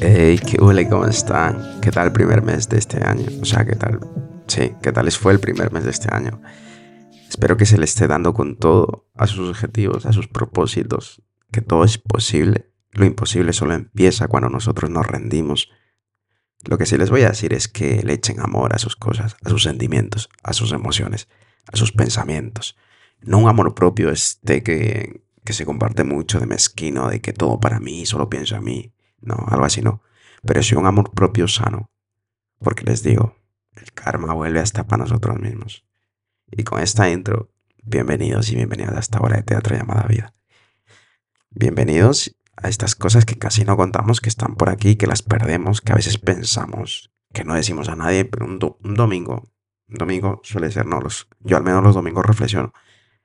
Hey, qué huele, ¿cómo están? ¿Qué tal el primer mes de este año? O sea, ¿qué tal? Sí, ¿qué tal les fue el primer mes de este año? Espero que se le esté dando con todo a sus objetivos, a sus propósitos, que todo es posible. Lo imposible solo empieza cuando nosotros nos rendimos. Lo que sí les voy a decir es que le echen amor a sus cosas, a sus sentimientos, a sus emociones, a sus pensamientos. No un amor propio este que, que se comparte mucho de mezquino, de que todo para mí, solo pienso a mí. No, algo así no. Pero sí un amor propio sano. Porque les digo, el karma vuelve hasta para nosotros mismos. Y con esta intro, bienvenidos y bienvenidas a esta hora de teatro llamada vida. Bienvenidos a estas cosas que casi no contamos, que están por aquí, que las perdemos, que a veces pensamos, que no decimos a nadie, pero un, domingo, un domingo suele ser, no, los, yo al menos los domingos reflexiono.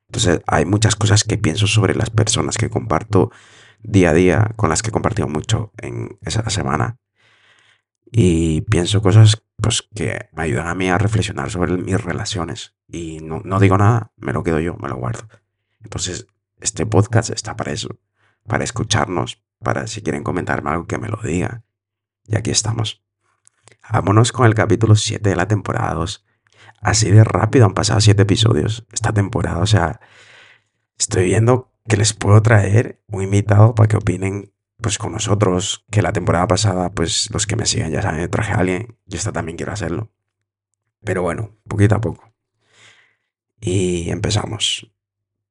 Entonces hay muchas cosas que pienso sobre las personas que comparto día a día, con las que he compartido mucho en esa semana. Y pienso cosas pues, que me ayudan a mí a reflexionar sobre mis relaciones. Y no, no digo nada, me lo quedo yo, me lo guardo. Entonces, este podcast está para eso, para escucharnos, para si quieren comentarme algo que me lo diga. Y aquí estamos. Vámonos con el capítulo 7 de la temporada 2. Así de rápido han pasado 7 episodios esta temporada. O sea, estoy viendo que les puedo traer un invitado para que opinen pues con nosotros, que la temporada pasada, pues los que me siguen ya saben, traje a alguien y esta también quiero hacerlo. Pero bueno, poquito a poco. Y empezamos.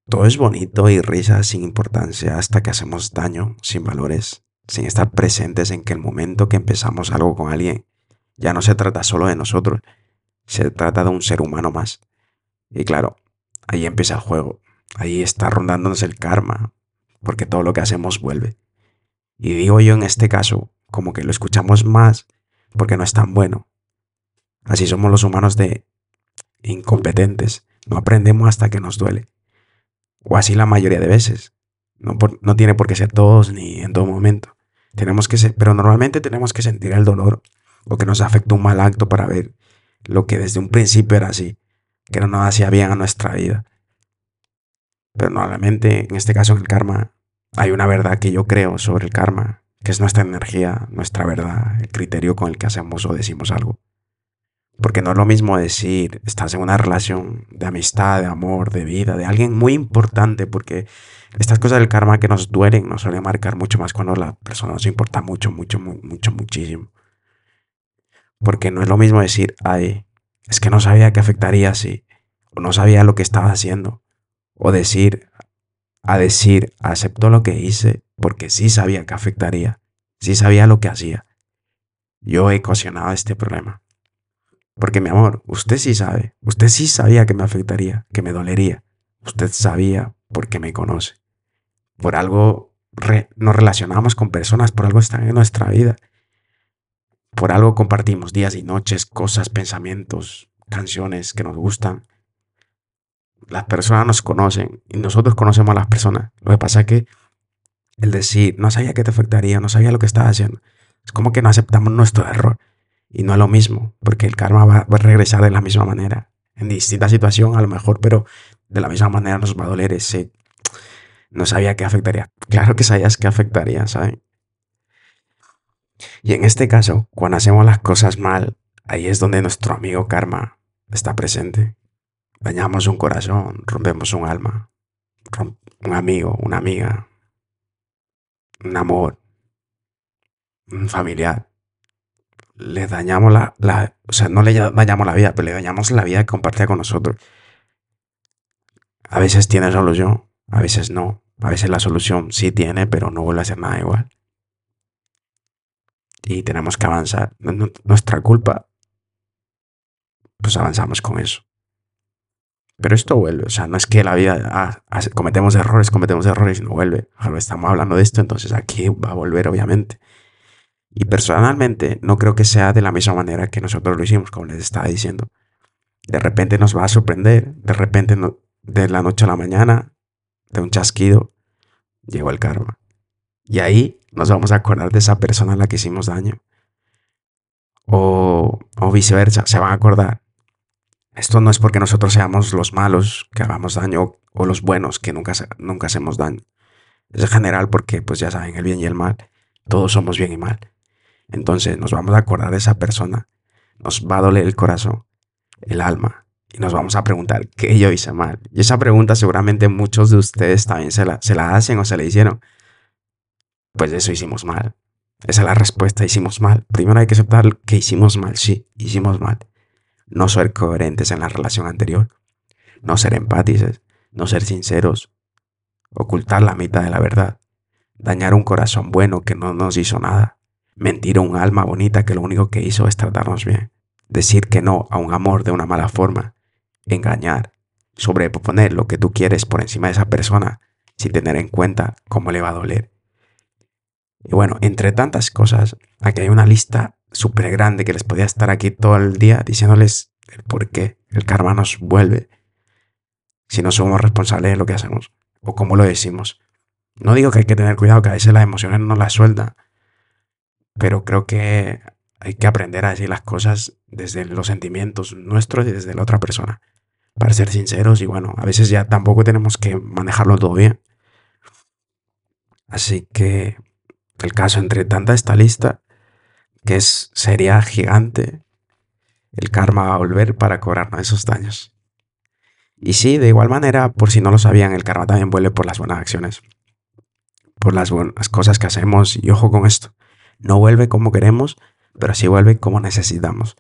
Todo es bonito y risa sin importancia hasta que hacemos daño, sin valores, sin estar presentes en que el momento que empezamos algo con alguien ya no se trata solo de nosotros, se trata de un ser humano más. Y claro, ahí empieza el juego, ahí está rondándonos el karma, porque todo lo que hacemos vuelve. Y digo yo en este caso, como que lo escuchamos más porque no es tan bueno. Así somos los humanos de incompetentes. No aprendemos hasta que nos duele. O así la mayoría de veces. No, no tiene por qué ser todos ni en todo momento. Tenemos que ser, pero normalmente tenemos que sentir el dolor o que nos afectó un mal acto para ver lo que desde un principio era así, que no nos hacía bien a nuestra vida. Pero normalmente, en este caso en el karma, hay una verdad que yo creo sobre el karma, que es nuestra energía, nuestra verdad, el criterio con el que hacemos o decimos algo. Porque no es lo mismo decir, estás en una relación de amistad, de amor, de vida, de alguien muy importante, porque estas cosas del karma que nos duelen nos suelen marcar mucho más cuando la persona nos importa mucho, mucho, mucho, muchísimo. Porque no es lo mismo decir, ay, es que no sabía que afectaría así, o no sabía lo que estaba haciendo, o decir, a decir, acepto lo que hice porque sí sabía que afectaría, sí sabía lo que hacía. Yo he ocasionado este problema. Porque mi amor, usted sí sabe, usted sí sabía que me afectaría, que me dolería. Usted sabía porque me conoce. Por algo nos relacionamos con personas, por algo están en nuestra vida. Por algo compartimos días y noches, cosas, pensamientos, canciones que nos gustan las personas nos conocen y nosotros conocemos a las personas. Lo que pasa es que el decir, no sabía que te afectaría, no sabía lo que estaba haciendo, es como que no aceptamos nuestro error. Y no es lo mismo, porque el karma va, a regresar de la misma manera. En distinta situación, a lo mejor, pero de la misma manera nos va a doler ese. No sabía que afectaría. Claro que sabías que afectaría, ¿saben? Y en este caso, cuando hacemos las cosas mal, ahí es donde nuestro amigo karma está presente. Dañamos un corazón, rompemos un alma, un amigo, una amiga, un amor, un familiar. Le dañamos la, la, o sea, no le dañamos la vida, pero le dañamos la vida que compartía con nosotros. A veces tiene solución, a veces no. A veces la solución sí tiene, pero no vuelve a ser nada igual. Y tenemos que avanzar. Nuestra culpa, pues avanzamos con eso. Pero esto vuelve, o sea, no es que la vida, ah, cometemos errores, cometemos errores y no vuelve. estamos hablando de esto, entonces aquí va a volver, obviamente. Y personalmente no creo que sea de la misma manera que nosotros lo hicimos, como les estaba diciendo. De repente nos va a sorprender, de repente de la noche a la mañana, de un chasquido, llegó el karma. Y ahí nos vamos a acordar de esa persona a la que hicimos daño. O, o viceversa, se van a acordar esto no es porque nosotros seamos los malos que hagamos daño o los buenos que nunca, nunca hacemos daño. Es general porque, pues ya saben, el bien y el mal, todos somos bien y mal. Entonces nos vamos a acordar de esa persona, nos va a doler el corazón, el alma, y nos vamos a preguntar qué yo hice mal. Y esa pregunta seguramente muchos de ustedes también se la, se la hacen o se la hicieron. Pues eso hicimos mal. Esa es la respuesta, hicimos mal. Primero hay que aceptar que hicimos mal, sí, hicimos mal. No ser coherentes en la relación anterior, no ser empátices, no ser sinceros, ocultar la mitad de la verdad, dañar un corazón bueno que no nos hizo nada, mentir a un alma bonita que lo único que hizo es tratarnos bien, decir que no a un amor de una mala forma, engañar, sobreponer lo que tú quieres por encima de esa persona sin tener en cuenta cómo le va a doler. Y bueno, entre tantas cosas, aquí hay una lista súper grande que les podía estar aquí todo el día diciéndoles el por qué el karma nos vuelve si no somos responsables de lo que hacemos o cómo lo decimos. No digo que hay que tener cuidado, que a veces las emociones no las sueltan, pero creo que hay que aprender a decir las cosas desde los sentimientos nuestros y desde la otra persona, para ser sinceros y bueno, a veces ya tampoco tenemos que manejarlo todo bien. Así que el caso entre tanta esta lista, que es, sería gigante, el karma va a volver para cobrarnos esos daños. Y sí, de igual manera, por si no lo sabían, el karma también vuelve por las buenas acciones, por las buenas cosas que hacemos, y ojo con esto, no vuelve como queremos, pero sí vuelve como necesitamos.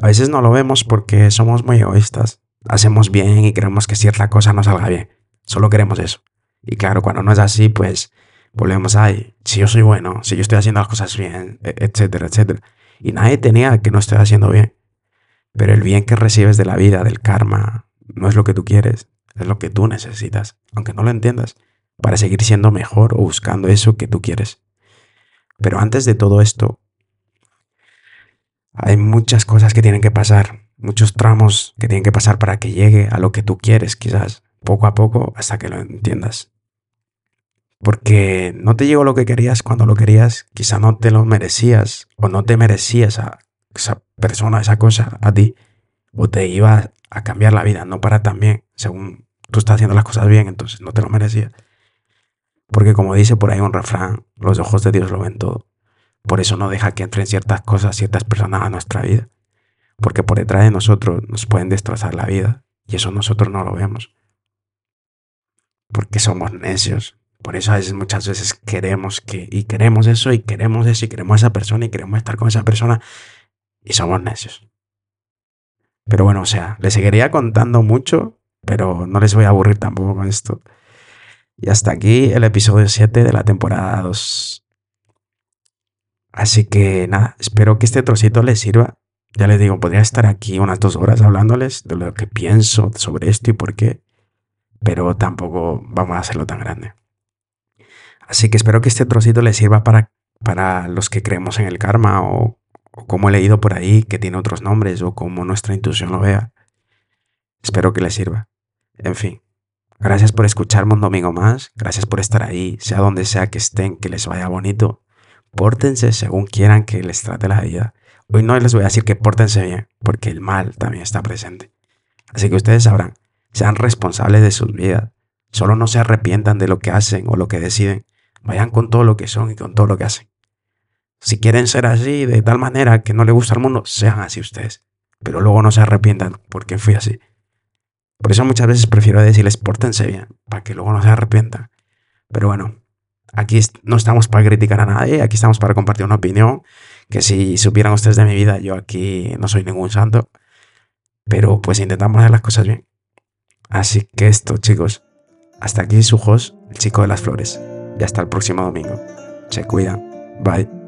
A veces no lo vemos porque somos muy egoístas, hacemos bien y queremos que cierta cosa nos salga bien, solo queremos eso. Y claro, cuando no es así, pues volvemos a, si yo soy bueno, si yo estoy haciendo las cosas bien, e, etcétera, etcétera. Y nadie tenía que no estoy haciendo bien. Pero el bien que recibes de la vida, del karma, no es lo que tú quieres, es lo que tú necesitas, aunque no lo entiendas, para seguir siendo mejor o buscando eso que tú quieres. Pero antes de todo esto, hay muchas cosas que tienen que pasar, muchos tramos que tienen que pasar para que llegue a lo que tú quieres, quizás, poco a poco, hasta que lo entiendas. Porque no te llegó lo que querías cuando lo querías, quizá no te lo merecías o no te merecías a esa persona, esa cosa, a ti, o te iba a cambiar la vida, no para también, según tú estás haciendo las cosas bien, entonces no te lo merecías. Porque como dice por ahí un refrán, los ojos de Dios lo ven todo. Por eso no deja que entren ciertas cosas, ciertas personas a nuestra vida. Porque por detrás de nosotros nos pueden destrozar la vida y eso nosotros no lo vemos. Porque somos necios, por eso a veces, muchas veces queremos que, y queremos eso, y queremos eso, y queremos a esa persona, y queremos estar con esa persona, y somos necios. Pero bueno, o sea, les seguiría contando mucho, pero no les voy a aburrir tampoco con esto. Y hasta aquí el episodio 7 de la temporada 2. Así que nada, espero que este trocito les sirva. Ya les digo, podría estar aquí unas dos horas hablándoles de lo que pienso sobre esto y por qué, pero tampoco vamos a hacerlo tan grande. Así que espero que este trocito les sirva para, para los que creemos en el karma o, como he leído por ahí que tiene otros nombres o como nuestra intuición lo vea. Espero que les sirva. En fin, gracias por escucharme un domingo más, gracias por estar ahí, sea donde sea que estén, que les vaya bonito. Pórtense según quieran que les trate la vida. Hoy no les voy a decir que pórtense bien, porque el mal también está presente. Así que ustedes sabrán, sean responsables de sus vidas. Solo no se arrepientan de lo que hacen o lo que deciden, Vayan con todo lo que son y con todo lo que hacen. Si quieren ser así, de tal manera que no le gusta al mundo, sean así ustedes. Pero luego no se arrepientan porque fui así. Por eso muchas veces prefiero decirles pórtense bien, para que luego no se arrepientan. Pero bueno, aquí no estamos para criticar a nadie, aquí estamos para compartir una opinión, que si supieran ustedes de mi vida, yo aquí no soy ningún santo, pero pues intentamos hacer las cosas bien. Así que esto, chicos, hasta aquí su host, el chico de las flores y hasta el próximo domingo. Se cuidan. Bye.